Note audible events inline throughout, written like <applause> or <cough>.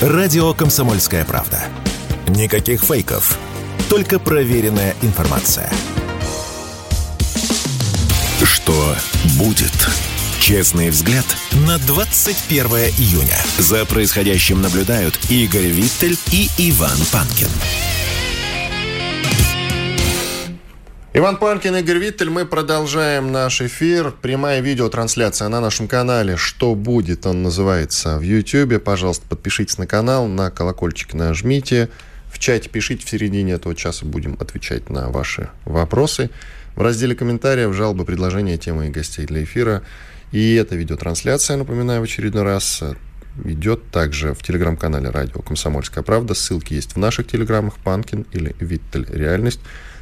Радио «Комсомольская правда». Никаких фейков, только проверенная информация. Что будет? Честный взгляд на 21 июня. За происходящим наблюдают Игорь Виттель и Иван Панкин. Иван Панкин, Игорь Виттель. Мы продолжаем наш эфир. Прямая видеотрансляция на нашем канале «Что будет?» Он называется в YouTube. Пожалуйста, подпишитесь на канал, на колокольчик нажмите. В чате пишите, в середине этого часа будем отвечать на ваши вопросы. В разделе комментариев, жалобы, предложения, темы и гостей для эфира – и эта видеотрансляция, напоминаю в очередной раз, идет также в телеграм-канале радио «Комсомольская правда». Ссылки есть в наших телеграммах «Панкин» или «Виттель. Реальность».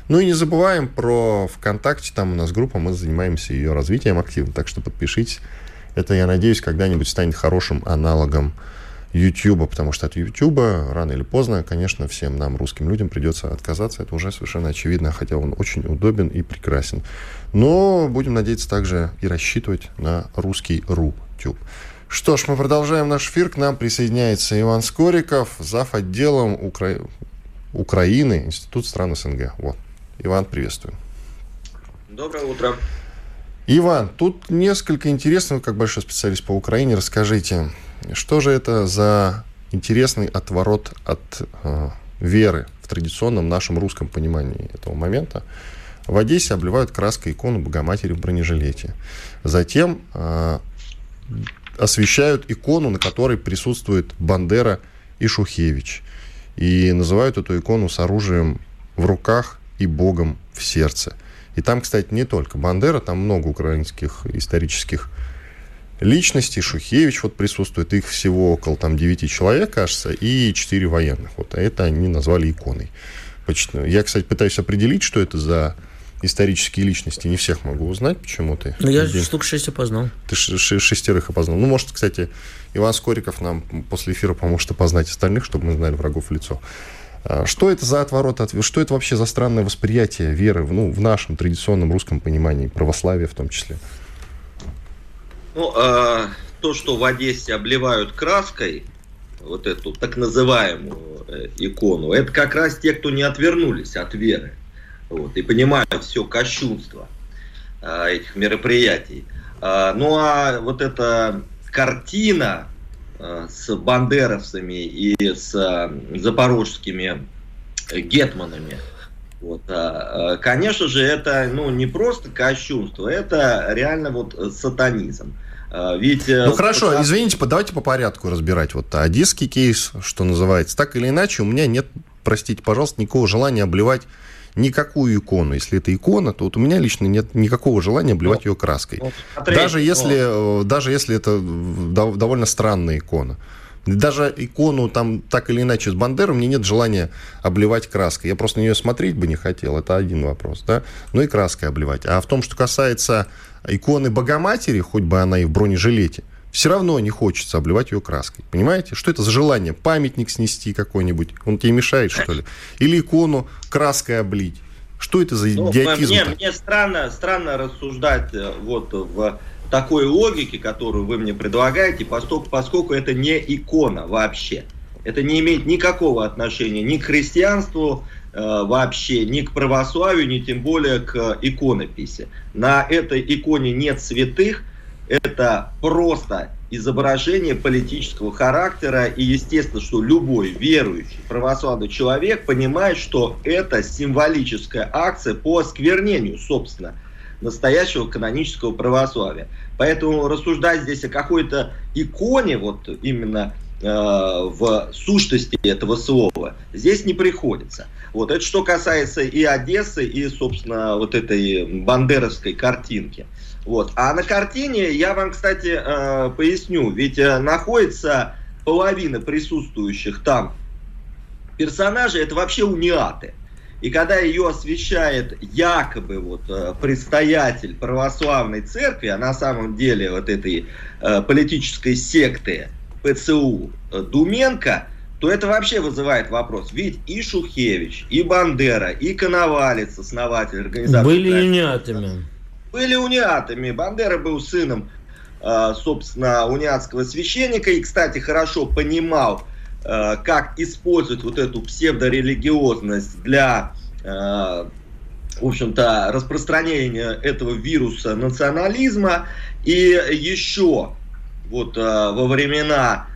Ну и не забываем про ВКонтакте, там у нас группа, мы занимаемся ее развитием активно, так что подпишитесь. Это, я надеюсь, когда-нибудь станет хорошим аналогом YouTube, потому что от YouTube рано или поздно, конечно, всем нам, русским людям, придется отказаться. Это уже совершенно очевидно, хотя он очень удобен и прекрасен. Но будем надеяться также и рассчитывать на русский РУТюб. Что ж, мы продолжаем наш эфир. К нам присоединяется Иван Скориков, зав. отделом Укра... Украины, Институт стран СНГ. Вот. Иван, приветствую. Доброе утро. Иван, тут несколько интересного, как большой специалист по Украине, расскажите, что же это за интересный отворот от э, веры в традиционном нашем русском понимании этого момента? В Одессе обливают краской икону Богоматери в бронежилете. Затем э, освещают икону, на которой присутствует Бандера и Шухевич. И называют эту икону с оружием в руках и Богом в сердце. И там, кстати, не только Бандера, там много украинских исторических личностей. Шухевич вот присутствует, их всего около там 9 человек, кажется, и 4 военных. Вот, а это они назвали иконой. Я, кстати, пытаюсь определить, что это за исторические личности. Не всех могу узнать почему-то. Ну, я Где... штук шесть опознал. Ты шестерых опознал. Ну, может, кстати, Иван Скориков нам после эфира поможет опознать остальных, чтобы мы знали врагов в лицо. А, что это за отворот от Что это вообще за странное восприятие веры ну, в нашем традиционном русском понимании, православия в том числе? Ну, а, то, что в Одессе обливают краской, вот эту так называемую э, икону, это как раз те, кто не отвернулись от веры вот, и понимают все кощунство а, этих мероприятий. А, ну а вот эта картина с бандеровцами и с а, запорожскими гетманами, вот, а, конечно же, это ну, не просто кощунство, это реально вот сатанизм. Ведь, э, ну хорошо, потому... извините, давайте по порядку разбирать. Вот одесский кейс, что называется, так или иначе, у меня нет, простите, пожалуйста, никакого желания обливать никакую икону. Если это икона, то вот у меня лично нет никакого желания обливать ну, ее краской. Смотри, даже, если, ну... даже если это довольно странная икона. Даже икону там так или иначе с Бандеру мне нет желания обливать краской. Я просто на нее смотреть бы не хотел. Это один вопрос. Да? Ну и краской обливать. А в том, что касается иконы Богоматери, хоть бы она и в бронежилете, все равно не хочется обливать ее краской. Понимаете? Что это за желание? Памятник снести какой-нибудь? Он тебе мешает, что ли? Или икону краской облить? Что это за ну, идиотизм? Мне, мне странно, странно рассуждать э, вот в такой логике, которую вы мне предлагаете, поскольку, поскольку это не икона вообще. Это не имеет никакого отношения ни к христианству э, вообще, ни к православию, ни тем более к иконописи. На этой иконе нет святых, это просто изображение политического характера, и естественно, что любой верующий православный человек понимает, что это символическая акция по осквернению, собственно, настоящего канонического православия. Поэтому рассуждать здесь о какой-то иконе, вот именно э, в сущности этого слова, здесь не приходится. Вот это что касается и Одессы, и, собственно, вот этой бандеровской картинки. Вот. А на картине я вам, кстати, э, поясню, ведь э, находится половина присутствующих там персонажей, это вообще униаты. И когда ее освещает якобы вот э, предстоятель православной церкви, а на самом деле вот этой политической секты ПЦУ Думенко, то это вообще вызывает вопрос. Ведь и Шухевич, и Бандера, и Коновалец, основатель организации... Были унятами были униатами. Бандера был сыном, а, собственно, униатского священника и, кстати, хорошо понимал э, как использовать вот эту псевдорелигиозность для, э, в общем-то, распространения этого вируса национализма. И еще вот во времена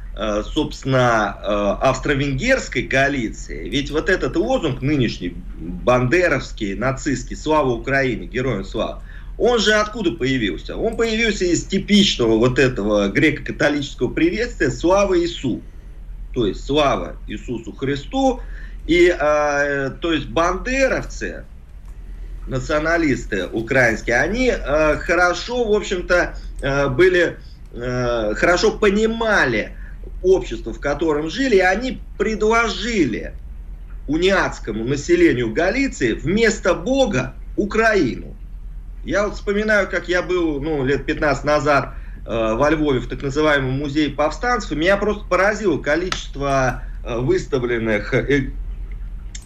собственно, австро-венгерской коалиции, ведь вот этот лозунг нынешний, бандеровский, нацистский, слава Украине, героям слава, он же откуда появился? Он появился из типичного вот этого греко-католического приветствия «Слава Иису». То есть «Слава Иисусу Христу». И, э, то есть, бандеровцы, националисты украинские, они э, хорошо, в общем-то, э, были, э, хорошо понимали общество, в котором жили, и они предложили униатскому населению Галиции вместо Бога Украину. Я вот вспоминаю, как я был ну, лет 15 назад э, во Львове в так называемом музее повстанцев, и меня просто поразило количество э, выставленных э,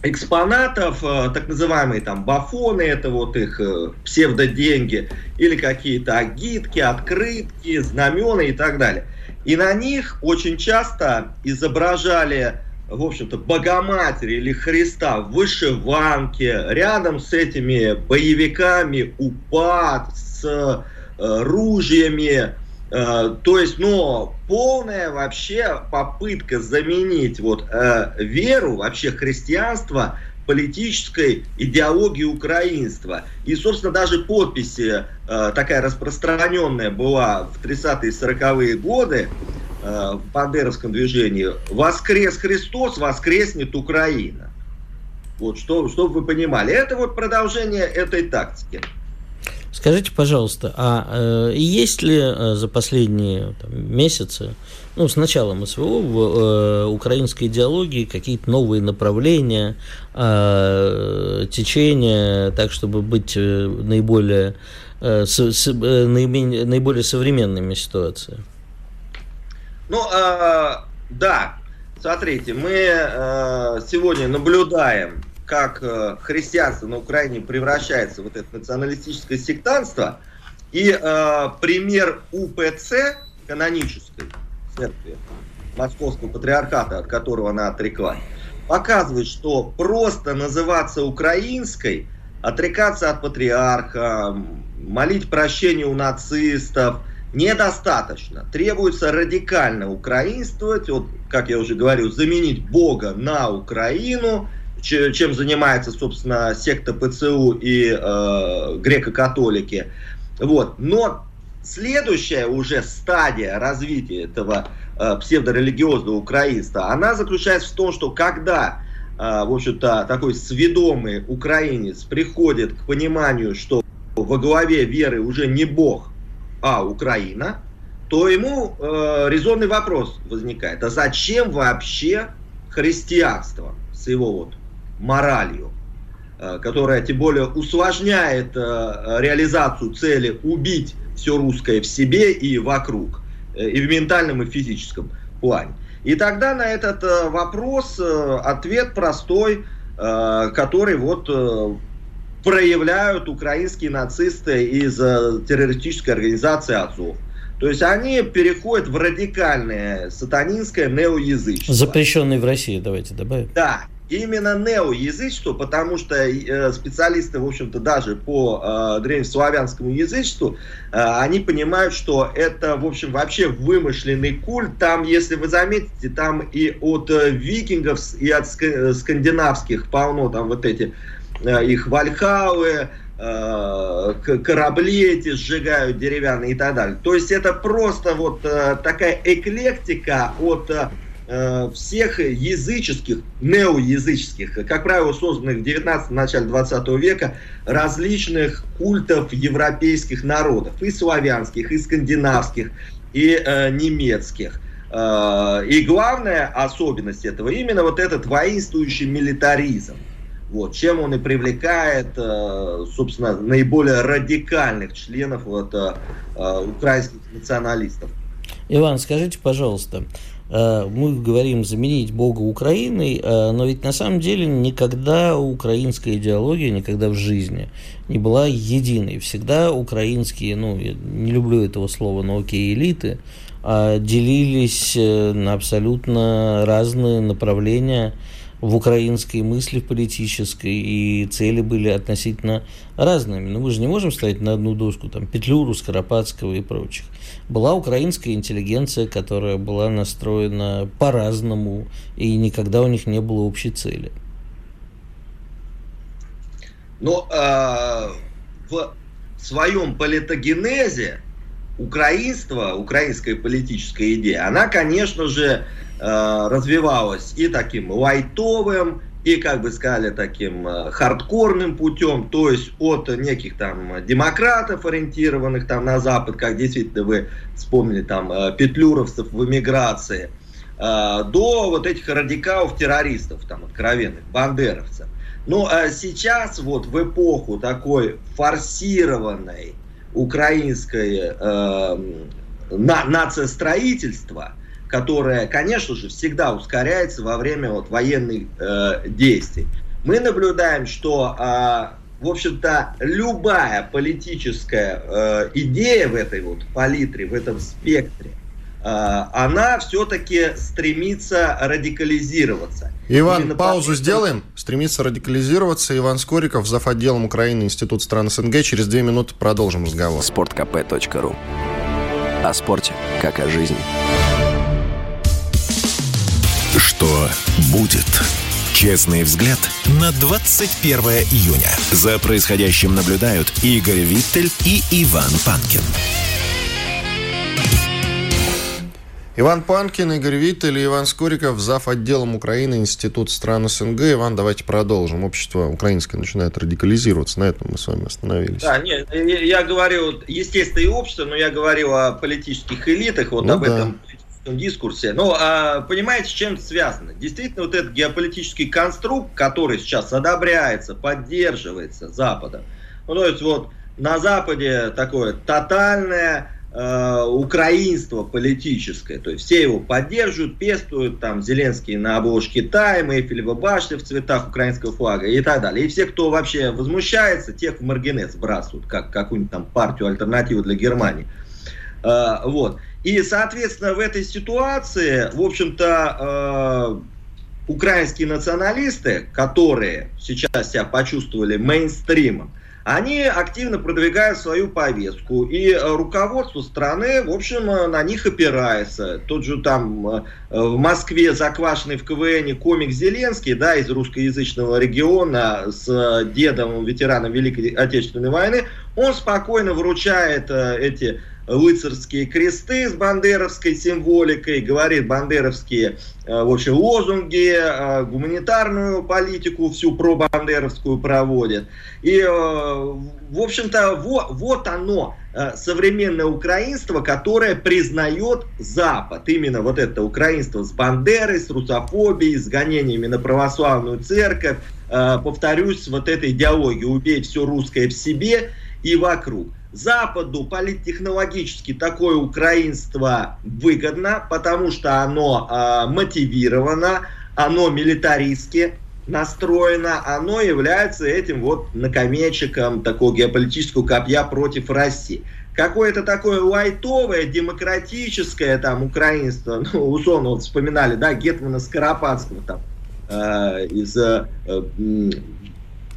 экспонатов, э, так называемые там бафоны, это вот их э, псевдоденьги, или какие-то агитки, открытки, знамена и так далее. И на них очень часто изображали в общем-то, Богоматери или Христа в вышиванке, рядом с этими боевиками УПАД, с э, ружьями, э, то есть, ну, полная вообще попытка заменить вот э, веру, вообще христианство политической идеологии украинства. И, собственно, даже подписи э, такая распространенная была в 30-е и 40-е годы, в бандеровском движении «Воскрес Христос, воскреснет Украина». Вот, что, чтобы вы понимали. Это вот продолжение этой тактики. Скажите, пожалуйста, а э, есть ли э, за последние там, месяцы, ну, с началом СВО, в э, украинской идеологии какие-то новые направления, э, течения, так, чтобы быть э, наиболее, э, с, с, э, наименее, наиболее современными ситуацией? Ну, э, да, смотрите, мы э, сегодня наблюдаем, как э, христианство на Украине превращается в вот это националистическое сектанство. И э, пример УПЦ, канонической церкви Московского патриархата, от которого она отреклась, показывает, что просто называться украинской, отрекаться от патриарха, молить прощения у нацистов – недостаточно. Требуется радикально украинствовать, вот, как я уже говорил, заменить Бога на Украину, чем занимается, собственно, секта ПЦУ и э, греко-католики. Вот. Но следующая уже стадия развития этого э, псевдорелигиозного украинства, она заключается в том, что когда, э, в общем-то, такой сведомый украинец приходит к пониманию, что во главе веры уже не Бог, а Украина, то ему э, резонный вопрос возникает. А зачем вообще христианство с его вот моралью, э, которая тем более усложняет э, реализацию цели убить все русское в себе и вокруг, э, и в ментальном, и в физическом плане. И тогда на этот э, вопрос э, ответ простой, э, который вот э, проявляют украинские нацисты из э, террористической организации Азов. То есть они переходят в радикальное сатанинское неоязычество. Запрещенный в России, давайте добавим. Да, именно неоязычество, потому что э, специалисты, в общем-то, даже по э, древнеславянскому язычеству, э, они понимают, что это, в общем, вообще вымышленный культ. Там, если вы заметите, там и от э, викингов, и от скандинавских полно там вот эти их вальхалы, э, корабли эти сжигают деревянные и так далее. То есть это просто вот э, такая эклектика от всех языческих, неоязыческих, как правило, созданных в 19 начале 20 века, различных культов европейских народов, и славянских, и скандинавских, и э, немецких. и главная особенность этого именно вот этот воинствующий милитаризм. Вот, чем он и привлекает, э, собственно, наиболее радикальных членов вот, э, э, украинских националистов. Иван, скажите, пожалуйста, мы говорим заменить Бога Украиной, но ведь на самом деле никогда украинская идеология, никогда в жизни не была единой. Всегда украинские, ну, я не люблю этого слова, но окей, элиты, а делились на абсолютно разные направления в украинской мысли, в политической, и цели были относительно разными. Но мы же не можем ставить на одну доску там, Петлюру, Скоропадского и прочих. Была украинская интеллигенция, которая была настроена по-разному, и никогда у них не было общей цели. Но э, в своем политогенезе украинство, украинская политическая идея, она, конечно же, развивалась и таким лайтовым, и, как бы сказали, таким э, хардкорным путем, то есть от неких там демократов, ориентированных там на Запад, как действительно вы вспомнили там э, петлюровцев в эмиграции, до вот этих радикалов-террористов, там, откровенных, бандеровцев. Но ну, сейчас вот в эпоху такой форсированной украинской э, на, нациостроительства – которая, конечно же, всегда ускоряется во время вот, военных э, действий. Мы наблюдаем, что, э, в общем-то, любая политическая э, идея в этой вот палитре, в этом спектре, э, она все-таки стремится радикализироваться. Иван, Именно паузу по... сделаем. Стремится радикализироваться. Иван Скориков, зав. отделом Украины, Институт стран СНГ. Через две минуты продолжим разговор. Спорткп.ру О спорте, как о жизни. Что будет? Честный взгляд на 21 июня. За происходящим наблюдают Игорь Виттель и Иван Панкин. Иван Панкин, Игорь Виттель и Иван Скориков, зав. отделом Украины, Институт стран СНГ. Иван, давайте продолжим. Общество украинское начинает радикализироваться. На этом мы с вами остановились. Да, нет, я говорю, естественно, и общество, но я говорил о политических элитах, вот ну, об да. этом дискурсе. Но а, понимаете, с чем связано? Действительно, вот этот геополитический конструкт, который сейчас одобряется, поддерживается Западом, ну, то есть вот на Западе такое тотальное э, украинство политическое, то есть все его поддерживают, пестуют, там Зеленский на обложке Тайм, Эйфелева башня в цветах украинского флага и так далее. И все, кто вообще возмущается, тех в маргинет сбрасывают, как какую-нибудь там партию альтернативу для Германии. Э, вот. И, соответственно, в этой ситуации, в общем-то, э, украинские националисты, которые сейчас себя почувствовали мейнстримом, они активно продвигают свою повестку, и руководство страны, в общем, на них опирается. Тот же там э, в Москве заквашенный в КВН комик Зеленский, да, из русскоязычного региона с дедом, ветераном Великой Отечественной войны, он спокойно вручает э, эти рыцарские кресты с бандеровской символикой, говорит бандеровские э, в общем, лозунги, э, гуманитарную политику всю пробандеровскую проводит. И, э, в общем-то, вот, вот оно, современное украинство, которое признает Запад. Именно вот это украинство с бандерой, с русофобией, с гонениями на православную церковь. Повторюсь, вот этой идеологией «убей все русское в себе» и вокруг. Западу политтехнологически такое украинство выгодно, потому что оно э, мотивировано, оно милитаристски настроено, оно является этим вот наконечиком такого геополитического копья против России. Какое-то такое лайтовое, демократическое там украинство, <laughs> ну, условно, вот вспоминали, да, Гетмана Скоропадского там, э, из э,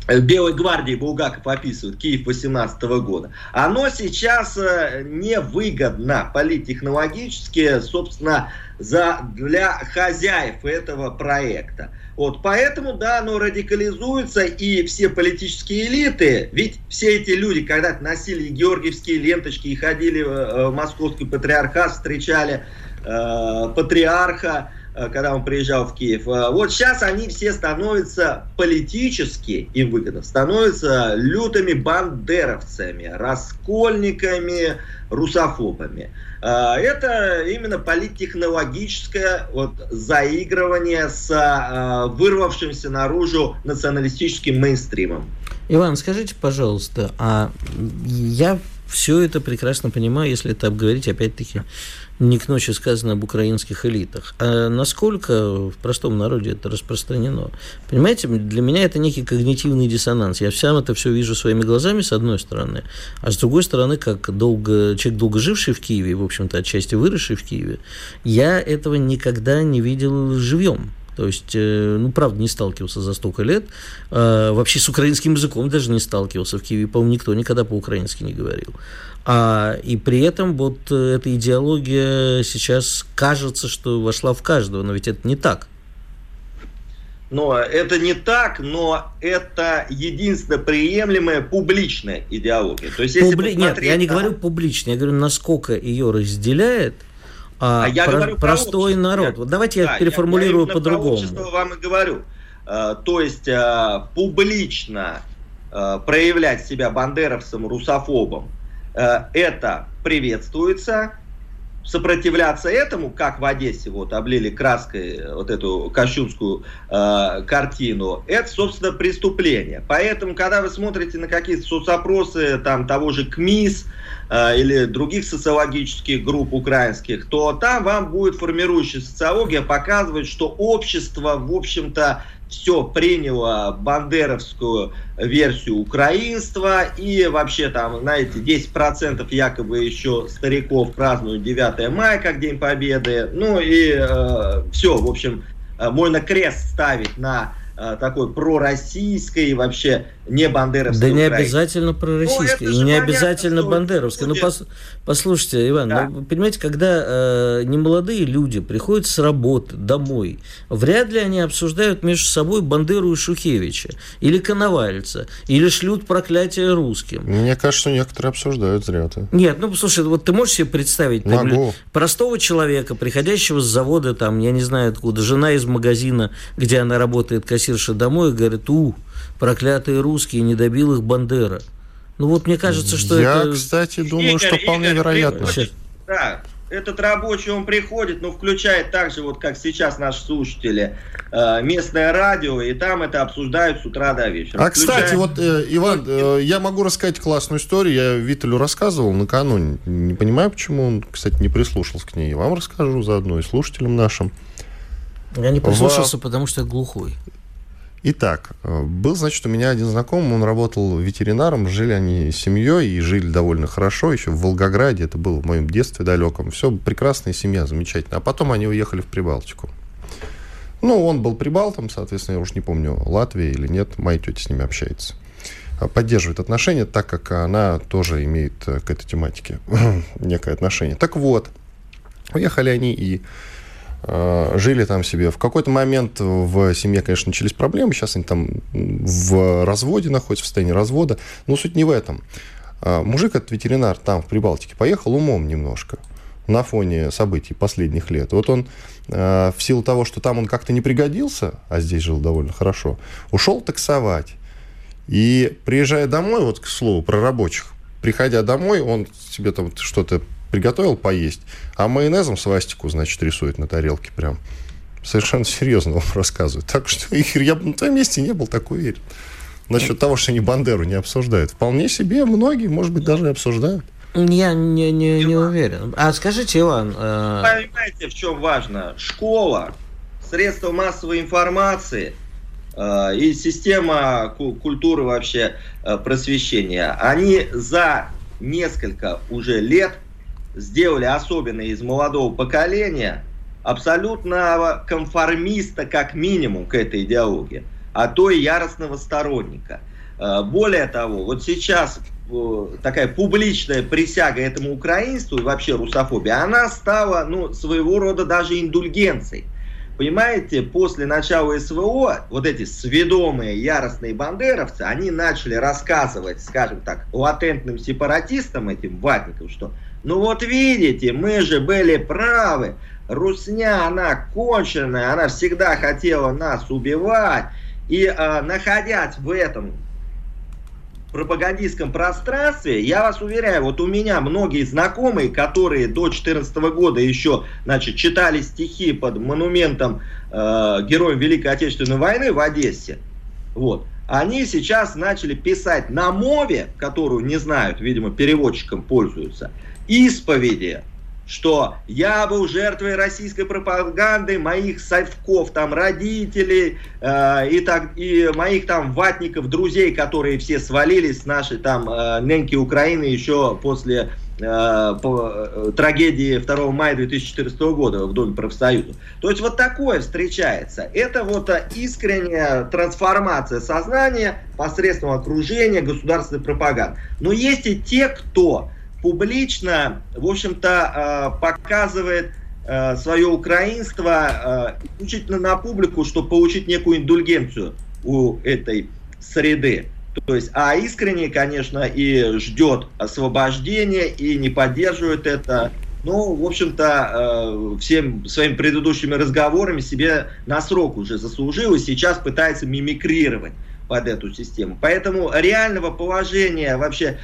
Белой гвардии Булгаков описывает, Киев 18 года, оно сейчас э, невыгодно политтехнологически, собственно, за, для хозяев этого проекта. Вот, поэтому, да, оно радикализуется, и все политические элиты, ведь все эти люди когда-то носили георгиевские ленточки и ходили в московский патриархат, встречали э, патриарха, Э, когда он приезжал в Киев. Э, вот сейчас они все становятся политически, им выгодно, становятся лютыми бандеровцами, раскольниками, русофобами. Э, это именно политтехнологическое вот, заигрывание с вырвавшимся наружу националистическим мейнстримом. Иван, скажите, пожалуйста, а я все это прекрасно понимаю, если это обговорить, опять-таки, не к ночи сказано об украинских элитах. А насколько в простом народе это распространено? Понимаете, для меня это некий когнитивный диссонанс. Я сам это все вижу своими глазами, с одной стороны, а с другой стороны, как долго, человек, долго живший в Киеве, в общем-то, отчасти выросший в Киеве, я этого никогда не видел живьем. То есть, э, ну, правда, не сталкивался за столько лет. А, вообще с украинским языком даже не сталкивался. В Киеве, по-моему, никто никогда по-украински не говорил. А, и при этом вот э, эта идеология сейчас кажется, что вошла в каждого, но ведь это не так. Но это не так, но это единственно приемлемая публичная идеология. То есть, если Публи... Нет, я не на... говорю публично, я говорю, насколько ее разделяет а, а я про, говорю простой про народ. Вот давайте да, я переформулирую я, по-другому. вам и говорю. А, то есть а, публично а, проявлять себя бандеровцем, русофобом, это приветствуется, сопротивляться этому, как в Одессе вот облили краской вот эту кощунскую э, картину, это, собственно, преступление. Поэтому, когда вы смотрите на какие-то соцопросы там того же КМИС э, или других социологических групп украинских, то там вам будет формирующая социология показывать, что общество, в общем-то, все приняло бандеровскую версию украинства, и вообще там, знаете, 10% якобы еще стариков празднуют 9 мая как День Победы, ну и э, все, в общем, э, можно крест ставить на э, такой пророссийской вообще не бандеровской Да не обязательно пророссийской, ну, и не обязательно бандеровской. Ну, пос, послушайте, Иван, да. ну, понимаете, когда э, немолодые люди приходят с работы домой, вряд ли они обсуждают между собой Бандеру и Шухевича, или Коновальца, или шлют проклятие русским. Мне кажется, некоторые обсуждают зря ты. Нет, ну, слушай, вот ты можешь себе представить Могу. простого человека, приходящего с завода, там, я не знаю откуда, жена из магазина, где она работает, кассирша домой, и говорит, у, проклятые русские, не добил их Бандера. Ну вот мне кажется, что Я, это... кстати, думаю, Игорь, что вполне Игорь, вероятно. Приходит, да, этот рабочий, он приходит, но включает так же, вот как сейчас наши слушатели, э, местное радио, и там это обсуждают с утра до вечера. А, включает... кстати, вот, э, Иван, э, я могу рассказать классную историю. Я Виталю рассказывал накануне. Не понимаю, почему он, кстати, не прислушался к ней. Вам расскажу заодно и слушателям нашим. Я не прислушался, Во... потому что я глухой. Итак, э, был, значит, у меня один знакомый, он работал ветеринаром, жили они с семьей и жили довольно хорошо, еще в Волгограде, это было в моем детстве далеком. Все, прекрасная семья, замечательно. А потом они уехали в Прибалтику. Ну, он был прибалтом, соответственно, я уж не помню, Латвия или нет, моя тетя с ними общается. А, поддерживает отношения, так как она тоже имеет э, к этой тематике <clears throat> некое отношение. Так вот, уехали они и Э, жили там себе. В какой-то момент в семье, конечно, начались проблемы. Сейчас они там в разводе находятся, в состоянии развода. Но суть не в этом. Э, мужик, этот ветеринар, там, в Прибалтике, поехал умом немножко на фоне событий последних лет. Вот он э, в силу того, что там он как-то не пригодился, а здесь жил довольно хорошо, ушел таксовать. И приезжая домой, вот к слову про рабочих, приходя домой, он себе там что-то приготовил поесть, а майонезом свастику, значит, рисует на тарелке прям. Совершенно серьезно вам рассказываю. Так что <laughs> я бы на твоем месте не был так уверен. Насчет того, что они Бандеру не обсуждают. Вполне себе многие, может быть, даже обсуждают. Я не, не, не уверен. А скажите, Иван... Э... Понимаете, в чем важно? Школа, средства массовой информации э, и система культуры вообще э, просвещения, они за несколько уже лет сделали особенно из молодого поколения абсолютно конформиста как минимум к этой идеологии, а то и яростного сторонника. Э, более того, вот сейчас э, такая публичная присяга этому украинству и вообще русофобии, она стала ну, своего рода даже индульгенцией. Понимаете, после начала СВО вот эти сведомые яростные бандеровцы, они начали рассказывать, скажем так, латентным сепаратистам, этим ватникам, что ну вот видите, мы же были правы. Русня, она конченая, она всегда хотела нас убивать. И э, находясь в этом пропагандистском пространстве, я вас уверяю, вот у меня многие знакомые, которые до 2014 года еще значит, читали стихи под монументом э, героям Великой Отечественной войны в Одессе, вот, они сейчас начали писать на мове, которую не знают, видимо, переводчиком пользуются, исповеди что я был жертвой российской пропаганды, моих совков, там, родителей э, и, так, и моих там ватников, друзей, которые все свалились с нашей там э, неньки Украины еще после э, по, э, трагедии 2 мая 2014 года в Доме профсоюза. То есть вот такое встречается. Это вот э, искренняя трансформация сознания посредством окружения государственной пропаганды. Но есть и те, кто публично, в общем-то, э, показывает э, свое украинство э, исключительно на публику, чтобы получить некую индульгенцию у этой среды. То есть, а искренне, конечно, и ждет освобождения, и не поддерживает это. Ну, в общем-то, всем своими предыдущими разговорами себе на срок уже заслужил, и сейчас пытается мимикрировать под эту систему. Поэтому реального положения вообще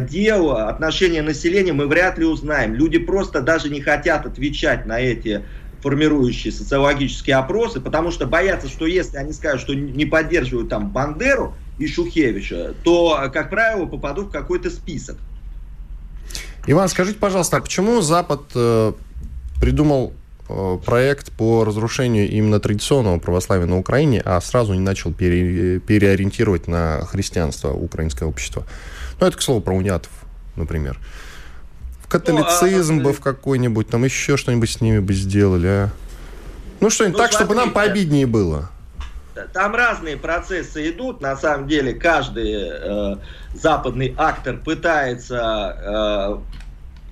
дел, отношения населения мы вряд ли узнаем. Люди просто даже не хотят отвечать на эти формирующие социологические опросы, потому что боятся, что если они скажут, что не поддерживают там Бандеру и Шухевича, то, как правило, попадут в какой-то список. Иван, скажите, пожалуйста, а почему Запад э, придумал э, проект по разрушению именно традиционного православия на Украине, а сразу не начал пере, переориентировать на христианство украинское общество? Ну, это, к слову, про унятов, например. В католицизм ну, а... бы в какой-нибудь, там еще что-нибудь с ними бы сделали, а? Ну, что-нибудь ну, так, смотрите, чтобы нам пообиднее было. Там разные процессы идут. На самом деле, каждый э, западный актор пытается э,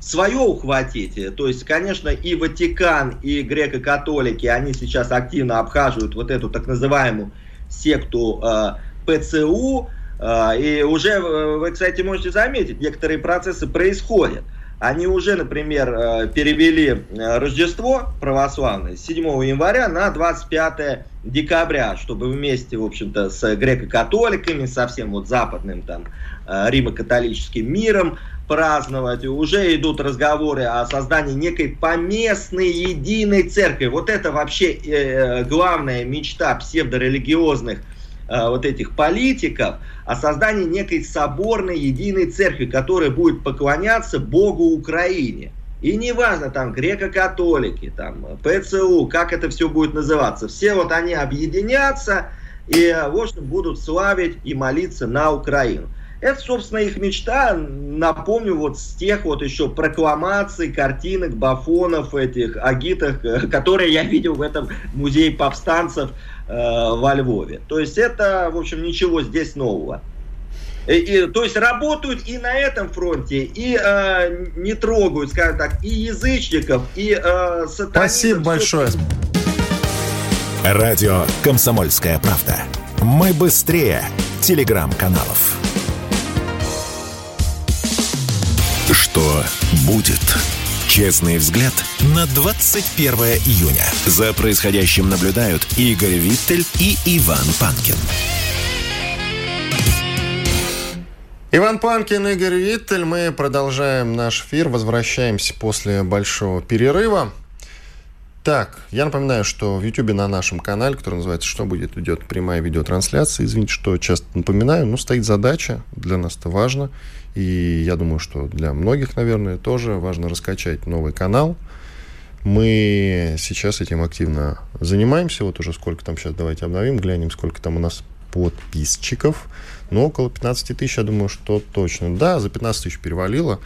свое ухватить. То есть, конечно, и Ватикан, и греко-католики, они сейчас активно обхаживают вот эту так называемую секту э, ПЦУ. А, и уже, э, вы, кстати, можете заметить, некоторые процессы происходят. Они уже, например, э, перевели э, Рождество православное с 7 января на 25 декабря, чтобы вместе, в общем-то, с греко-католиками, со всем вот западным там римо-католическим миром праздновать. Уже идут разговоры о создании некой поместной единой церкви. Вот это вообще главная мечта псевдорелигиозных Э, вот этих политиков о создании некой соборной единой церкви, которая будет поклоняться Богу Украине. И неважно, там, греко-католики, там, ПЦУ, как это все будет называться. Все вот они объединятся и, в общем, будут славить и молиться на Украину. Это, собственно, их мечта. Напомню, вот с тех вот еще прокламаций, картинок, бафонов, этих агитах, э, <laughs> которые я видел в этом музее повстанцев э, во Львове. То есть это, в общем, ничего здесь нового. И, и, то есть работают и на этом фронте, и э, не трогают, скажем так, и язычников, и э, сатанистов. Спасибо большое. Радио «Комсомольская правда». Мы быстрее телеграм-каналов. Что будет? Честный взгляд на 21 июня. За происходящим наблюдают Игорь Виттель и Иван Панкин. Иван Панкин, Игорь Виттель. Мы продолжаем наш эфир. Возвращаемся после большого перерыва. Так, я напоминаю, что в YouTube на нашем канале, который называется «Что будет?» идет прямая видеотрансляция. Извините, что часто напоминаю, но стоит задача, для нас это важно. И я думаю, что для многих, наверное, тоже важно раскачать новый канал. Мы сейчас этим активно занимаемся. Вот уже сколько там сейчас, давайте обновим, глянем, сколько там у нас подписчиков. Ну, около 15 тысяч, я думаю, что точно. Да, за 15 тысяч перевалило.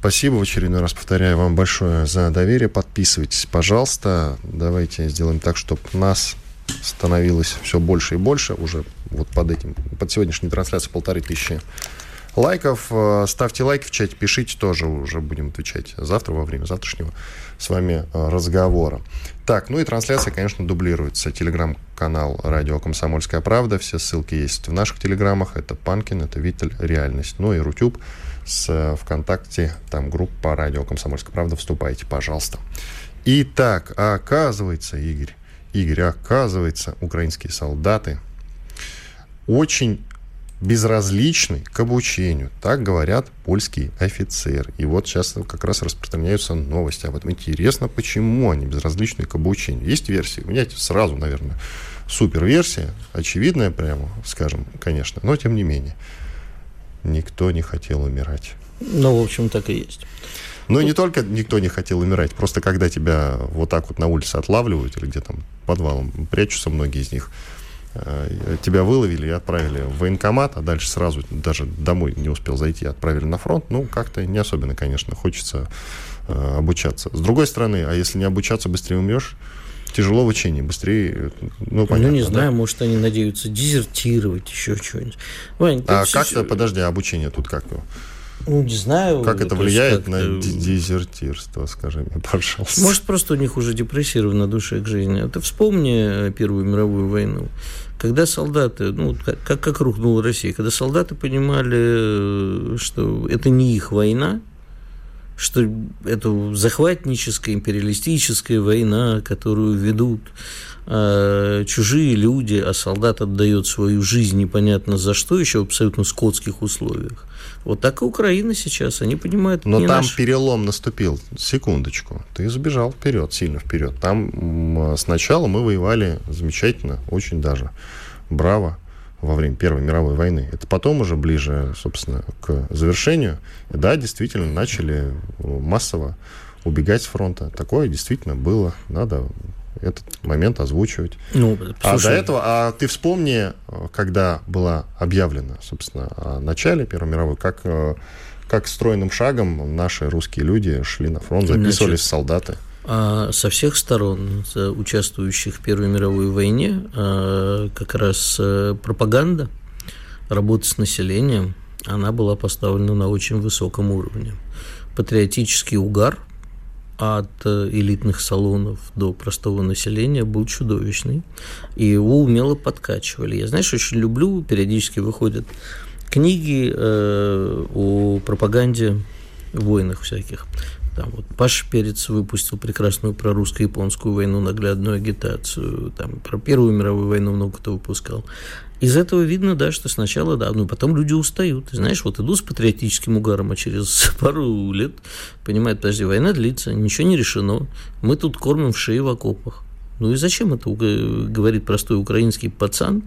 Спасибо в очередной раз, повторяю вам большое за доверие. Подписывайтесь, пожалуйста. Давайте сделаем так, чтобы нас становилось все больше и больше. Уже вот под этим, под сегодняшней трансляцией полторы тысячи лайков. Э, ставьте лайки в чате, пишите тоже. Уже будем отвечать завтра во время завтрашнего с вами э, разговора. Так, ну и трансляция, конечно, дублируется. Телеграм-канал «Радио Комсомольская правда». Все ссылки есть в наших телеграммах. Это Панкин, это Виттель, Реальность. Ну и Рутюб с э, ВКонтакте, там группа «Радио Комсомольская правда», вступайте, пожалуйста. Итак, оказывается, Игорь, Игорь, оказывается, украинские солдаты очень безразличны к обучению. Так говорят польские офицеры. И вот сейчас как раз распространяются новости об этом. Интересно, почему они безразличны к обучению. Есть версии? У меня сразу, наверное, суперверсия, очевидная прямо, скажем, конечно, но тем не менее. Никто не хотел умирать. Ну, в общем, так и есть. Ну, и не только никто не хотел умирать, просто когда тебя вот так вот на улице отлавливают или где там подвалом прячутся многие из них, тебя выловили и отправили в военкомат, а дальше сразу даже домой не успел зайти, отправили на фронт, ну, как-то не особенно, конечно, хочется э, обучаться. С другой стороны, а если не обучаться, быстрее умрешь, тяжело в учении, быстрее, ну, понятно. Ну, не да? знаю, может, они надеются дезертировать, еще что-нибудь. Вань, А ты как, всё- подожди, обучение тут как? Ну, не знаю. Как это влияет на дезертирство, скажи мне, пожалуйста. Может, просто у них уже депрессия равнодушие к жизни. Ты вспомни э, Первую мировую войну. Когда солдаты, ну, как, как, как рухнула Россия, когда солдаты понимали, э, что это не их война, что это захватническая, империалистическая война, которую ведут э, чужие люди, а солдат отдает свою жизнь непонятно за что, еще в абсолютно скотских условиях. Вот так и Украина сейчас, они понимают, Но там наш- перелом наступил. Секундочку. Ты забежал вперед, сильно вперед. Там сначала мы воевали замечательно, очень даже браво во время Первой мировой войны. Это потом уже ближе, собственно, к завершению. Да, действительно, начали массово убегать с фронта. Такое действительно было. Надо этот момент озвучивать. Ну, А слушай, до этого, а ты вспомни, э, когда была объявлена, собственно, о начале Первой мировой, как, э, как стройным шагом наши русские люди шли на фронт, записывались Значит, в солдаты. А со всех сторон, участвующих в Первой мировой войне, а, как раз э, пропаганда, работа с населением, она была поставлена на очень высоком уровне. Патриотический угар от э, элитных салонов до простого населения был чудовищный, и его умело подкачивали. Я, знаешь, очень люблю, периодически выходят книги э, о пропаганде войнах всяких. Там вот Паша Перец выпустил прекрасную про русско-японскую войну, наглядную агитацию, там про Первую мировую войну много кто выпускал. Из этого видно, да, что сначала, да, ну потом люди устают. И знаешь, вот иду с патриотическим угаром, а через <laughs> пару лет понимают, подожди, война длится, ничего не решено, мы тут кормим в шее в окопах. Ну и зачем это говорит простой украинский пацан,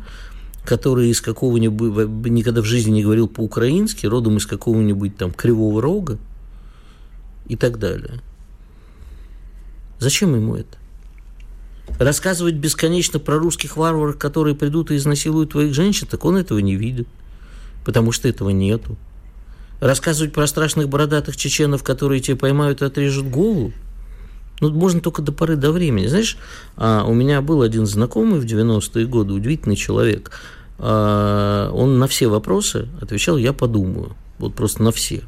который из какого-нибудь, никогда в жизни не говорил по-украински, родом из какого-нибудь там Кривого Рога и так далее. Зачем ему это? Рассказывать бесконечно про русских варваров, которые придут и изнасилуют твоих женщин, так он этого не видит, потому что этого нету. Рассказывать про страшных бородатых чеченов, которые тебя поймают и отрежут голову, ну, можно только до поры до времени. Знаешь, а, у меня был один знакомый в 90-е годы, удивительный человек. А, он на все вопросы отвечал «я подумаю». Вот просто на все.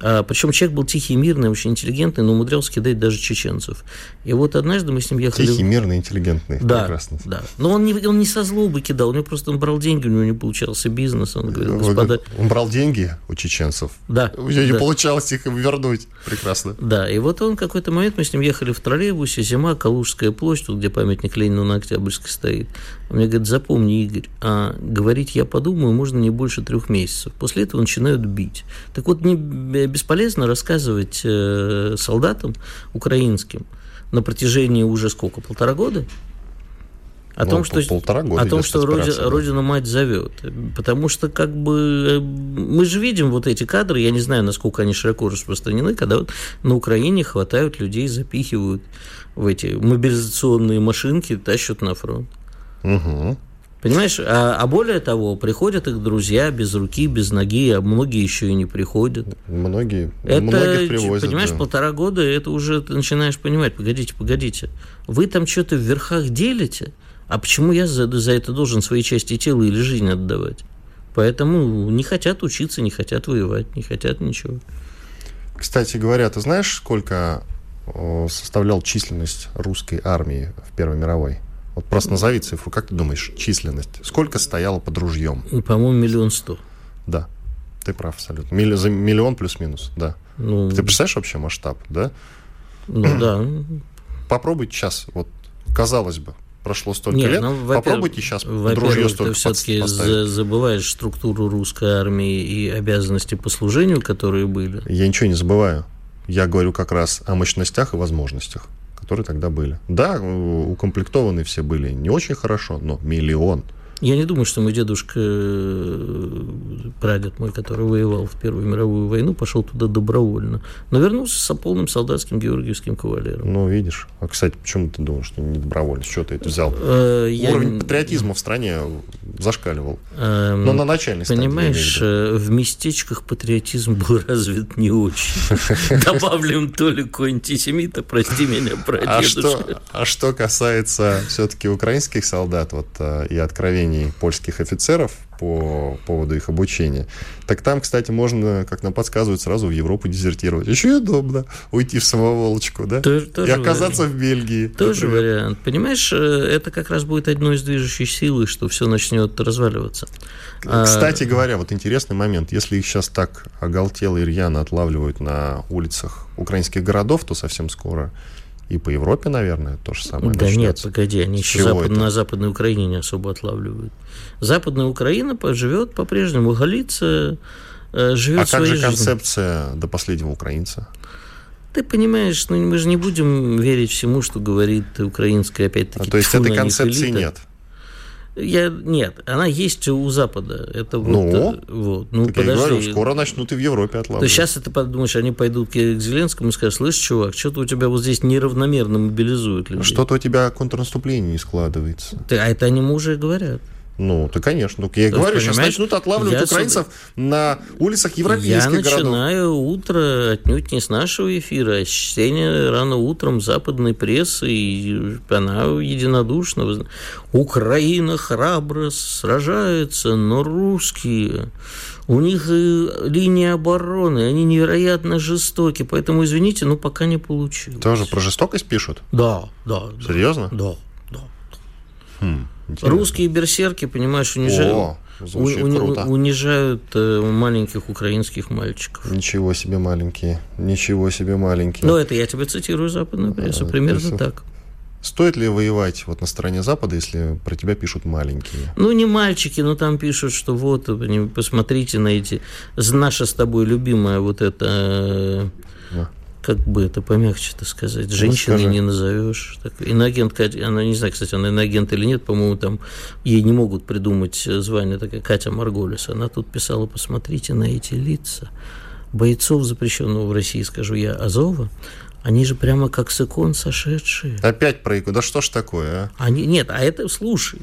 А, причем человек был тихий, мирный, очень интеллигентный, но умудрялся кидать даже чеченцев. И вот однажды мы с ним ехали... Тихий, мирный, интеллигентный. Да, Прекрасно. да. Но он не, он не со злобы кидал, у него просто он брал деньги, у него не получался бизнес. Он говорил, Вы- господа... Он брал деньги у чеченцев. Да, У него не да. получалось их вернуть. Прекрасно. Да, и вот он какой-то момент, мы с ним ехали в троллейбусе, зима, Калужская площадь, тут, где памятник Ленину на Октябрьской стоит. Он мне говорит, запомни, Игорь, а говорить я подумаю можно не больше трех месяцев. После этого начинают бить. Так вот, не бесполезно рассказывать э, солдатам украинским на протяжении уже сколько, полтора года? О Ну, том, что, пол- полтора года о том, что роди- да. Родина мать зовет. Потому что, как бы, э, мы же видим вот эти кадры, я не знаю, насколько они широко распространены, когда вот на Украине хватают людей, запихивают в эти мобилизационные машинки, тащат на фронт. Мгм. Понимаешь, а, а более того, приходят их друзья без руки, без ноги, а многие еще и не приходят. Многие, Это, многих привозят. понимаешь, да. полтора года, это уже ты начинаешь понимать, погодите, погодите, вы там что-то в верхах делите, а почему я за, за это должен свои части тела или жизнь отдавать? Поэтому не хотят учиться, не хотят воевать, не хотят ничего. Кстати говоря, ты знаешь, сколько э, составлял численность русской армии в Первой мировой? Вот просто назови цифру, как ты думаешь, численность? Сколько стояло под ружьем? Ну, По-моему, миллион сто. Да, ты прав абсолютно. Милли- за миллион плюс-минус, да. Ну, Ты представляешь вообще масштаб, да? ну <clears throat> да. Попробуйте сейчас, вот, казалось бы, прошло столько Нет, лет, ну, попробуйте сейчас под ружье Во-первых, ты столько все-таки забываешь структуру русской армии и обязанности по служению, которые были. Я ничего не забываю. Я говорю как раз о мощностях и возможностях, которые тогда были. Да, укомплектованы все были не очень хорошо, но миллион – я не думаю, что мой дедушка, э, прадед мой, который воевал в Первую мировую войну, пошел туда добровольно. Но вернулся с полным солдатским георгиевским кавалером. Ну, видишь. А, кстати, почему ты думаешь, что не добровольно? С чего ты это взял? Э, Уровень я... патриотизма в стране зашкаливал. Э, Но на начальной Понимаешь, стадии, в местечках патриотизм был <laughs> развит не очень. <laughs> Добавлим толику антисемита, прости меня, прадедушка. А что касается все-таки украинских солдат вот и откровений польских офицеров по поводу их обучения. Так там, кстати, можно, как нам подсказывают, сразу в Европу дезертировать. Еще удобно уйти в самоволочку, да? Тоже, тоже и оказаться вариант. в Бельгии. Тоже например. вариант. Понимаешь, э, это как раз будет одной из движущих сил, что все начнет разваливаться. А кстати а... говоря, вот интересный момент. Если их сейчас так оголтело и рьяно отлавливают на улицах украинских городов, то совсем скоро и по Европе, наверное, то же самое. Да начнется. нет, погоди, они еще запад, на Западной Украине не особо отлавливают. Западная Украина живет по-прежнему, Галиция э, живет А как же жизнью. концепция до последнего украинца? Ты понимаешь, ну мы же не будем верить всему, что говорит украинская, опять-таки, а, То есть этой концепции нет? Я, нет, она есть у Запада. Это ну, вот, вот. ну так подожди. Я говорю, скоро начнут и в Европе отлавливать. То сейчас это подумаешь, они пойдут к Зеленскому и скажут, слышь, чувак, что-то у тебя вот здесь неравномерно мобилизуют людей. Что-то у тебя контрнаступление не складывается. а это они ему уже говорят. Ну, ты, конечно. Ну, я и говорю, сейчас начнут отлавливать украинцев с... на улицах европейских городов. Я начинаю утро отнюдь не с нашего эфира, а с чтения рано утром западной прессы, и она единодушна. Украина храбро сражается, но русские у них линия обороны, они невероятно жестоки, поэтому, извините, но пока не получилось. Тоже про жестокость пишут? Да, да. Серьезно? Да, да. Хм. Интересно. Русские берсерки, понимаешь, унижают, О, у, у, унижают э, маленьких украинских мальчиков. Ничего себе маленькие, ничего себе маленькие. Ну, это я тебе цитирую западную прессу, а, примерно прессу. так. Стоит ли воевать вот на стороне Запада, если про тебя пишут маленькие? Ну, не мальчики, но там пишут, что вот, посмотрите на эти... Наша с тобой любимая вот эта как бы это помягче-то сказать, женщиной не назовешь. Так, иноагент, она не знаю, кстати, она иноагент или нет, по-моему, там ей не могут придумать звание, такая Катя Марголис. Она тут писала, посмотрите на эти лица бойцов запрещенного в России, скажу я, Азова, они же прямо как с икон сошедшие. Опять про икону. Да что ж такое, а? Они, нет, а это, слушай,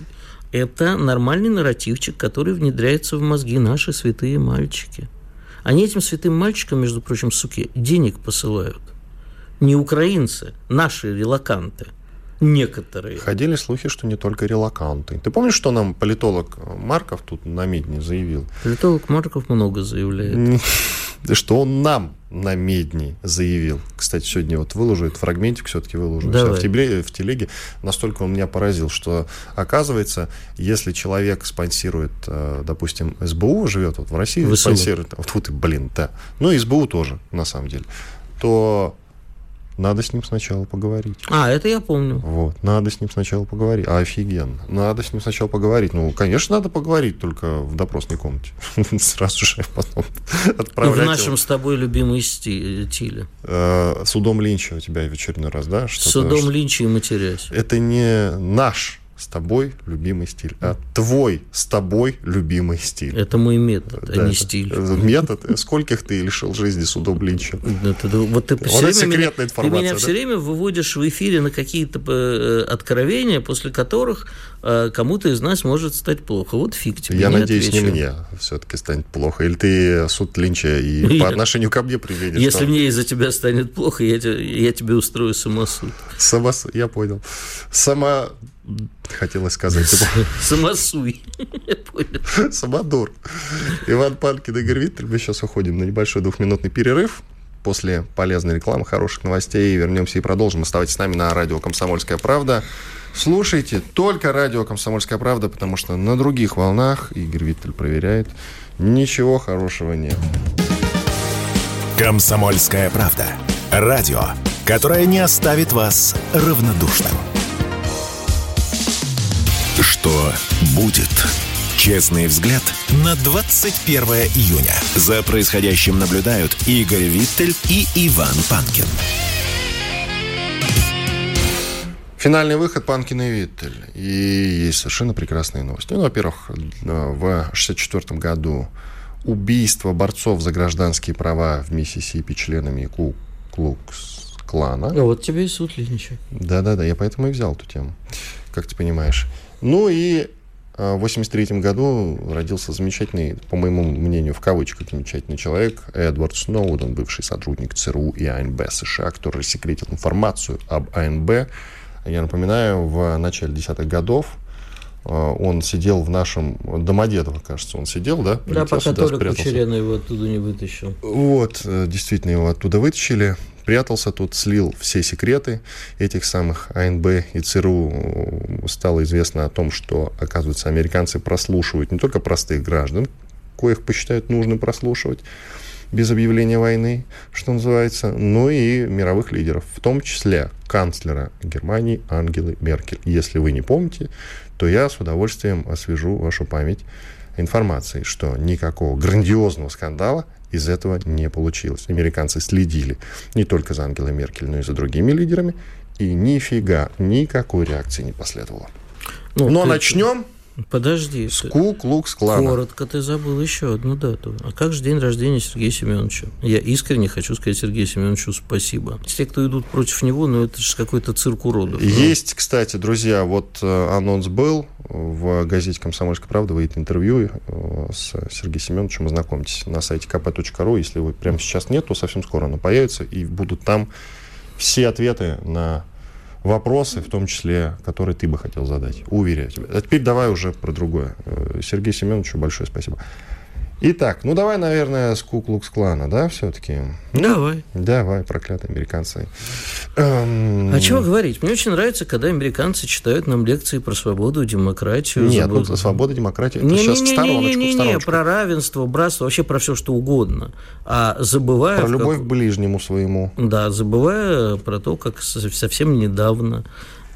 это нормальный нарративчик, который внедряется в мозги наши святые мальчики. Они этим святым мальчикам, между прочим, суки, денег посылают. Не украинцы, наши релаканты. Некоторые. Ходили слухи, что не только релаканты. Ты помнишь, что нам политолог Марков тут на Медне заявил? Политолог Марков много заявляет. <laughs> Что он нам на Медне заявил. Кстати, сегодня вот выложу этот фрагментик, все-таки выложу. Давай. В, телеге, в телеге настолько он меня поразил, что оказывается, если человек спонсирует, э, допустим, СБУ живет вот в России, ВСУ. спонсирует, вот, вот, блин, да, ну СБУ тоже, на самом деле, то надо с ним сначала поговорить. А, это я помню. Вот, надо с ним сначала поговорить. А, офигенно. Надо с ним сначала поговорить. Ну, конечно, надо поговорить, только в допросной комнате. <laughs> Сразу же потом <laughs> отправлять В нашем с тобой любимой стиле. Э, судом Линча у тебя в очередной раз, да? Судом Линча и матерясь. Это не наш с тобой любимый стиль, а твой с тобой любимый стиль. Это мой метод, да, а не стиль. <laughs> Метод? Скольких ты лишил жизни судом Линча? Это, вот ты все вот время меня, Ты меня да? все время выводишь в эфире на какие-то э, откровения, после которых э, кому-то из нас может стать плохо. Вот фиг тебе. Я надеюсь, отвечу. не мне все-таки станет плохо. Или ты суд Линча и <laughs> по отношению ко мне приведешь. Если там... мне из-за тебя станет плохо, я, я тебе устрою самосуд. Самосуд, я понял. Сама хотелось сказать. Самосуй. <laughs> Самодур. Иван Панкин, Игорь Виттель. Мы сейчас уходим на небольшой двухминутный перерыв. После полезной рекламы, хороших новостей вернемся и продолжим. Оставайтесь с нами на радио «Комсомольская правда». Слушайте только радио «Комсомольская правда», потому что на других волнах, Игорь Виттель проверяет, ничего хорошего нет. «Комсомольская правда». Радио, которое не оставит вас равнодушным. Что будет? Честный взгляд на 21 июня. За происходящим наблюдают Игорь Виттель и Иван Панкин. Финальный выход Панкин и Виттель. И есть совершенно прекрасные новости. Ну, во-первых, в 1964 году убийство борцов за гражданские права в Миссисипи членами Ку-Клукс клана. А вот тебе и суд, Линчик. Да-да-да, я поэтому и взял эту тему, как ты понимаешь. Ну и в 1983 году родился замечательный, по моему мнению, в кавычках замечательный человек, Эдвард Сноуден, бывший сотрудник ЦРУ и АНБ США, который рассекретил информацию об АНБ. Я напоминаю, в начале десятых годов э, он сидел в нашем Домодедово, кажется, он сидел, да? Да, пока Толик Кучерена его оттуда не вытащил. Вот, э, действительно, его оттуда вытащили прятался тут, слил все секреты этих самых АНБ и ЦРУ. Стало известно о том, что, оказывается, американцы прослушивают не только простых граждан, коих посчитают нужным прослушивать, без объявления войны, что называется, но и мировых лидеров, в том числе канцлера Германии Ангелы Меркель. Если вы не помните, то я с удовольствием освежу вашу память информацией, что никакого грандиозного скандала из этого не получилось. Американцы следили не только за Ангелой Меркель, но и за другими лидерами, и нифига, никакой реакции не последовало. Ну, но ты... начнем Подожди. С Ку-Клукс Клана. Коротко ты забыл еще одну дату. А как же день рождения Сергея Семеновича? Я искренне хочу сказать Сергею Семеновичу спасибо. Те, кто идут против него, ну это же какой-то цирк уродов. Есть, кстати, друзья, вот э, анонс был в газете «Комсомольская правда», выйдет интервью э, с Сергеем Семеновичем, ознакомьтесь на сайте kp.ru. Если вы прямо сейчас нет, то совсем скоро оно появится, и будут там все ответы на вопросы, в том числе, которые ты бы хотел задать. Уверяю тебя. А теперь давай уже про другое. Э, Сергею Семеновичу большое спасибо. Итак, ну давай, наверное, с Куклукс клана, да, все-таки? Давай. Давай, проклятые американцы. Эм... А чего говорить? Мне очень нравится, когда американцы читают нам лекции про свободу, демократию. Нет, забыл... ну, свобода, демократия, это не, сейчас не, не, стороночку, не, не, не, не, про равенство, братство, вообще про все, что угодно. А забывая... Про любовь как... к ближнему своему. Да, забывая про то, как совсем недавно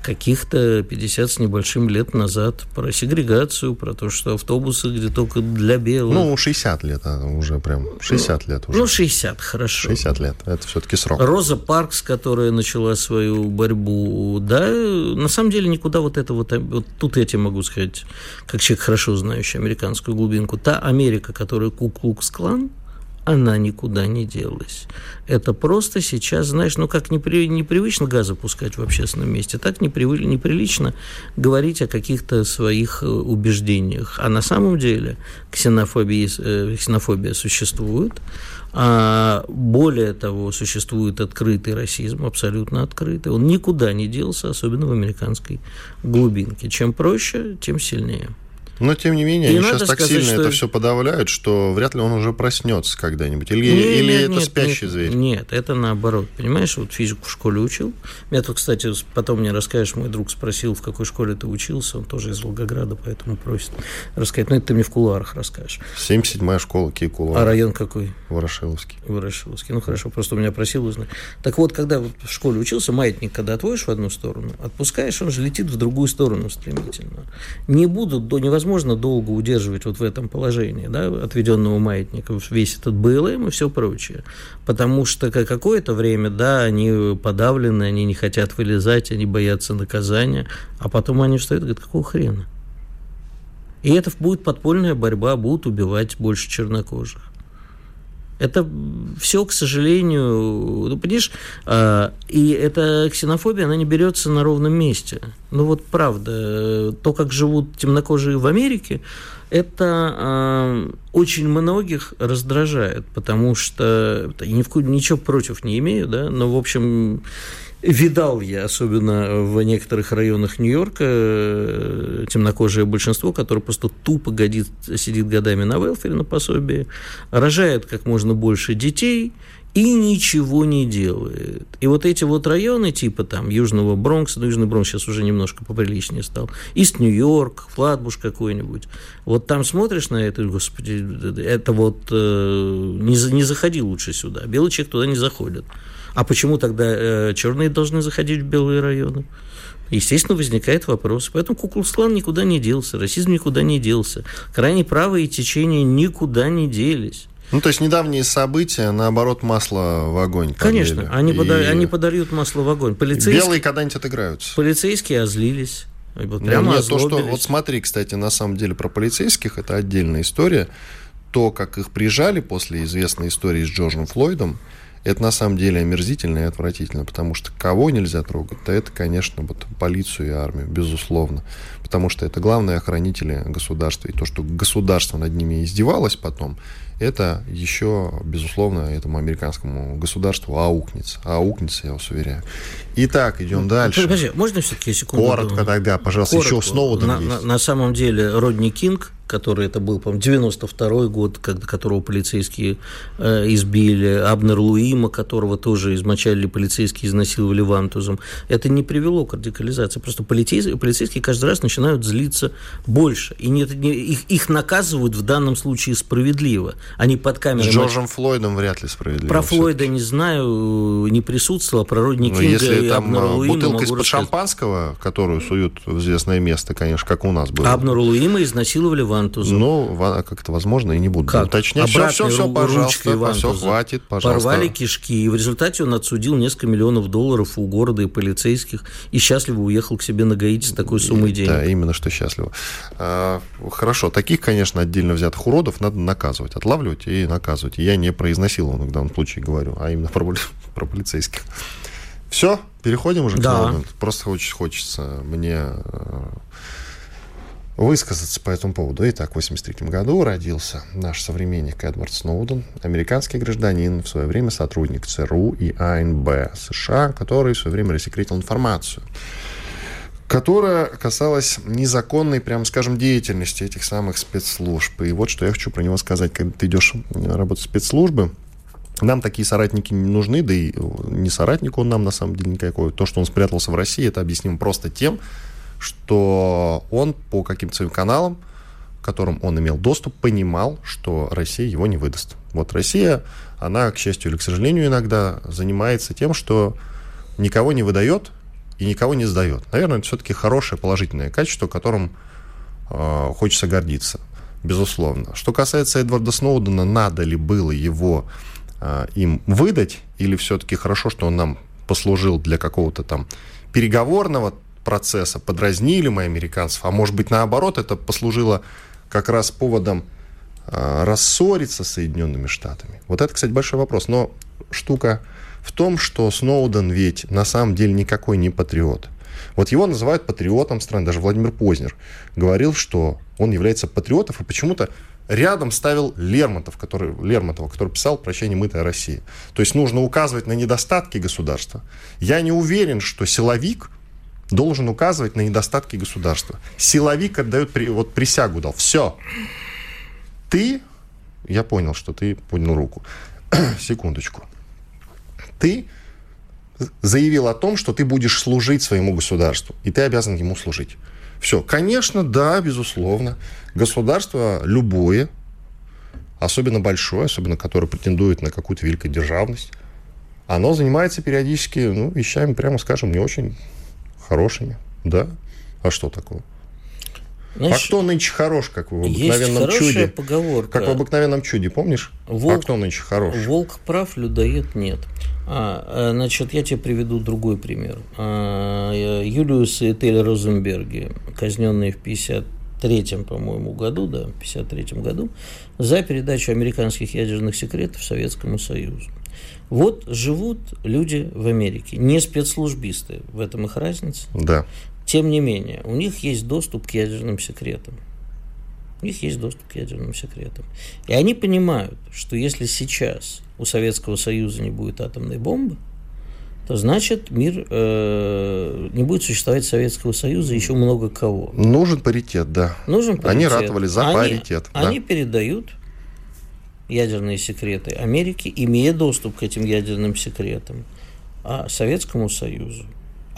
каких-то 50 с небольшим лет назад про сегрегацию, про то, что автобусы где только для белых. Ну, 60 лет а, уже прям, 60 ну, лет уже. Ну, 60, хорошо. 60 лет, это все-таки срок. Роза Паркс, которая начала свою борьбу, да, на самом деле никуда вот это вот, вот тут я тебе могу сказать, как человек, хорошо знающий американскую глубинку, та Америка, которая Ку-Клукс-клан, она никуда не делась. Это просто сейчас, знаешь, ну как непри, непривычно газ запускать в общественном месте, так непри, неприлично говорить о каких-то своих э, убеждениях. А на самом деле ксенофобия, э, ксенофобия существует, а более того, существует открытый расизм, абсолютно открытый. Он никуда не делся, особенно в американской глубинке. Чем проще, тем сильнее. Но, тем не менее, и они сейчас так сильно что... это все подавляют, что вряд ли он уже проснется когда-нибудь. Или, нет, или нет, это нет, спящий нет, зверь? Нет, это наоборот. Понимаешь, вот физику в школе учил. Меня тут, кстати, потом мне расскажешь, мой друг спросил, в какой школе ты учился. Он тоже из Волгограда, поэтому просит рассказать. Ну, это ты мне в кулуарах расскажешь. 77-я школа, какие кулуары? А район какой? Ворошиловский. Ворошиловский. Ну, хорошо, просто у меня просил узнать. Так вот, когда вот в школе учился, маятник, когда отводишь в одну сторону, отпускаешь, он же летит в другую сторону стремительно. Не будут, до, невозможно долго удерживать вот в этом положении, да, отведенного маятника, весь этот БЛМ и все прочее. Потому что какое-то время, да, они подавлены, они не хотят вылезать, они боятся наказания, а потом они встают и говорят, какого хрена? И это будет подпольная борьба, будут убивать больше чернокожих. Это все, к сожалению, ну, понимаешь, э, и эта ксенофобия, она не берется на ровном месте. Ну вот правда, то, как живут темнокожие в Америке, это э, очень многих раздражает, потому что ни в ничего против не имею, да, но, в общем, видал я, особенно в некоторых районах Нью-Йорка, э, темнокожее большинство, которое просто тупо годит, сидит годами на велфере, на пособии, рожает как можно больше детей – и ничего не делает. И вот эти вот районы, типа там Южного Бронкса, ну, Южный Бронкс сейчас уже немножко поприличнее стал, Ист Нью-Йорк, Флатбуш какой-нибудь, вот там смотришь на это, господи, это вот э, не, не заходи лучше сюда, белый человек туда не заходит. А почему тогда э, черные должны заходить в белые районы? Естественно, возникает вопрос. Поэтому Куклуслан никуда не делся, расизм никуда не делся, крайне правые течения никуда не делись. Ну, то есть недавние события, наоборот, масло в огонь. Конечно, они, и... они подольют масло в огонь. Полицейские... Белые когда-нибудь отыграются. Полицейские озлились. Вот прямо нет, то, что... Вот смотри, кстати, на самом деле про полицейских, это отдельная история. То, как их прижали после известной истории с Джорджем Флойдом, это на самом деле омерзительно и отвратительно, потому что кого нельзя трогать, то это, конечно, вот полицию и армию, безусловно. Потому что это главные охранители государства. И то, что государство над ними издевалось потом, это еще, безусловно, этому американскому государству аукнется. Аукнется, я вас уверяю. Итак, идем ну, дальше. Подожди, можно все-таки секунду? Коротко тогда, пожалуйста, Коротко. еще снова на, на, на самом деле Родни Кинг который это был, по-моему, 92 год, когда, которого полицейские э, избили, Абнер Луима, которого тоже измочалили полицейские, изнасиловали вантузом. Это не привело к радикализации. Просто полицейские, полицейские каждый раз начинают злиться больше. И не, не, их, их наказывают в данном случае справедливо. Они под камерой... С Джорджем Флойдом вряд ли справедливо. Про Флойда не знаю, не присутствовал, а про Родни Кинга если и там Луима бутылка из-под шампанского, которую суют в известное место, конечно, как у нас было. Абнера Луима изнасиловали вантузом. Ну, как это возможно, и не буду как? уточнять. Все, все, все, пожалуйста, все, хватит, пожалуйста. Порвали кишки, и в результате он отсудил несколько миллионов долларов у города и полицейских, и счастливо уехал к себе на Гаити с такой суммой денег. Да, именно что счастливо. А, хорошо, таких, конечно, отдельно взятых уродов надо наказывать, отлавливать и наказывать. Я не про изнасилованных в данном случае говорю, а именно <laughs> про, про полицейских. Все, переходим уже да. к новому. Просто очень хочется мне э, высказаться по этому поводу. Итак, в 1983 году родился наш современник Эдвард Сноуден, американский гражданин, в свое время сотрудник ЦРУ и АНБ США, который в свое время рассекретил информацию которая касалась незаконной, прямо скажем, деятельности этих самых спецслужб. И вот что я хочу про него сказать. Когда ты идешь работать в спецслужбы, нам такие соратники не нужны, да и не соратник он нам на самом деле никакой. То, что он спрятался в России, это объясним просто тем, что он по каким-то своим каналам, к которым он имел доступ, понимал, что Россия его не выдаст. Вот Россия, она, к счастью или к сожалению, иногда занимается тем, что никого не выдает и никого не сдает. Наверное, это все-таки хорошее, положительное качество, которым э, хочется гордиться, безусловно. Что касается Эдварда Сноудена, надо ли было его э, им выдать, или все-таки хорошо, что он нам послужил для какого-то там переговорного процесса, подразнили мы американцев, а может быть наоборот, это послужило как раз поводом э, рассориться с Соединенными Штатами. Вот это, кстати, большой вопрос. Но штука в том, что Сноуден ведь на самом деле никакой не патриот. Вот его называют патриотом страны. Даже Владимир Познер говорил, что он является патриотом, и почему-то рядом ставил Лермонтов, который, Лермонтова, который писал «Прощение мытая России». То есть нужно указывать на недостатки государства. Я не уверен, что силовик должен указывать на недостатки государства. Силовик отдает, вот присягу дал. Все. Ты, я понял, что ты поднял руку. <clears throat> Секундочку. Ты заявил о том, что ты будешь служить своему государству, и ты обязан ему служить. Все. Конечно, да, безусловно. Государство любое, особенно большое, особенно которое претендует на какую-то великодержавность, оно занимается периодически ну, вещами, прямо скажем, не очень хорошими, да. А что такого? Знаешь, а кто нынче хорош, как в обыкновенном чуде? поговорка. Как в обыкновенном чуде, помнишь? Волк, а кто нынче хорош? Волк прав, людоед нет. А, э, значит, я тебе приведу другой пример. А, э, Юлиус и Тель Розенберги, казненные в 53-м, по-моему, году, да, в 53-м году, за передачу американских ядерных секретов Советскому Союзу. Вот живут люди в Америке, не спецслужбисты, в этом их разница. Да. Тем не менее, у них есть доступ к ядерным секретам. У них есть доступ к ядерным секретам. И они понимают, что если сейчас у Советского Союза не будет атомной бомбы, то значит мир э, не будет существовать Советского Союза еще много кого. Нужен паритет, да. Нужен паритет. Они ратовали за они, паритет. Они да. передают ядерные секреты Америки, имея доступ к этим ядерным секретам, а Советскому Союзу.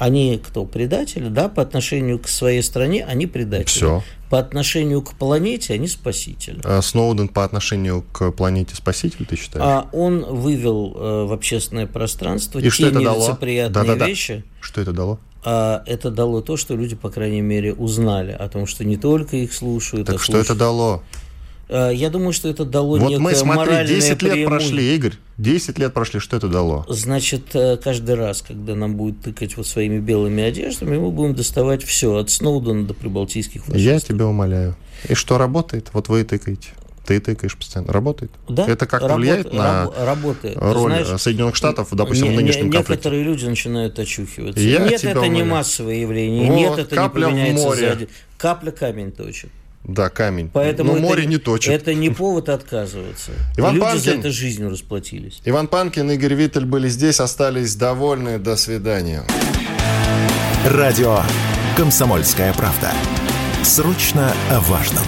Они кто? Предатели? Да, по отношению к своей стране они предатели. Все. По отношению к планете они спасители. А Сноуден по отношению к планете спаситель, ты считаешь? А он вывел э, в общественное пространство И те что это нелицеприятные дало? Да, да, да. вещи. Что это дало? А это дало то, что люди, по крайней мере, узнали о том, что не только их слушают. Так а что слушают... это дало? Э, я думаю, что это дало Вот мы, смотри, 10 лет прошли, Игорь. 10 лет прошли, что это дало? Значит, э, каждый раз, когда нам будет тыкать вот своими белыми одеждами, мы будем доставать все, от Сноудена до прибалтийских фашистов. Я тебя умоляю. И что работает? Вот вы и тыкаете. Ты тыкаешь постоянно. Работает? Да. Это как-то Работ... влияет на раб... работает. роль знаешь, Соединенных Штатов, допустим, не, в нынешнем не, конфликте? Некоторые люди начинают очухиваться. Я Нет, это умоляю. не массовое явление. Вот, Нет, это не поменяется в море. сзади. Капля камень точит. Да, камень. Поэтому Но это, море не точит. Это не повод отказываться. <laughs> Иван Люди Панкин. за это жизнью расплатились. Иван Панкин, Игорь Виттель были здесь, остались довольны. До свидания. Радио «Комсомольская правда». Срочно о важном.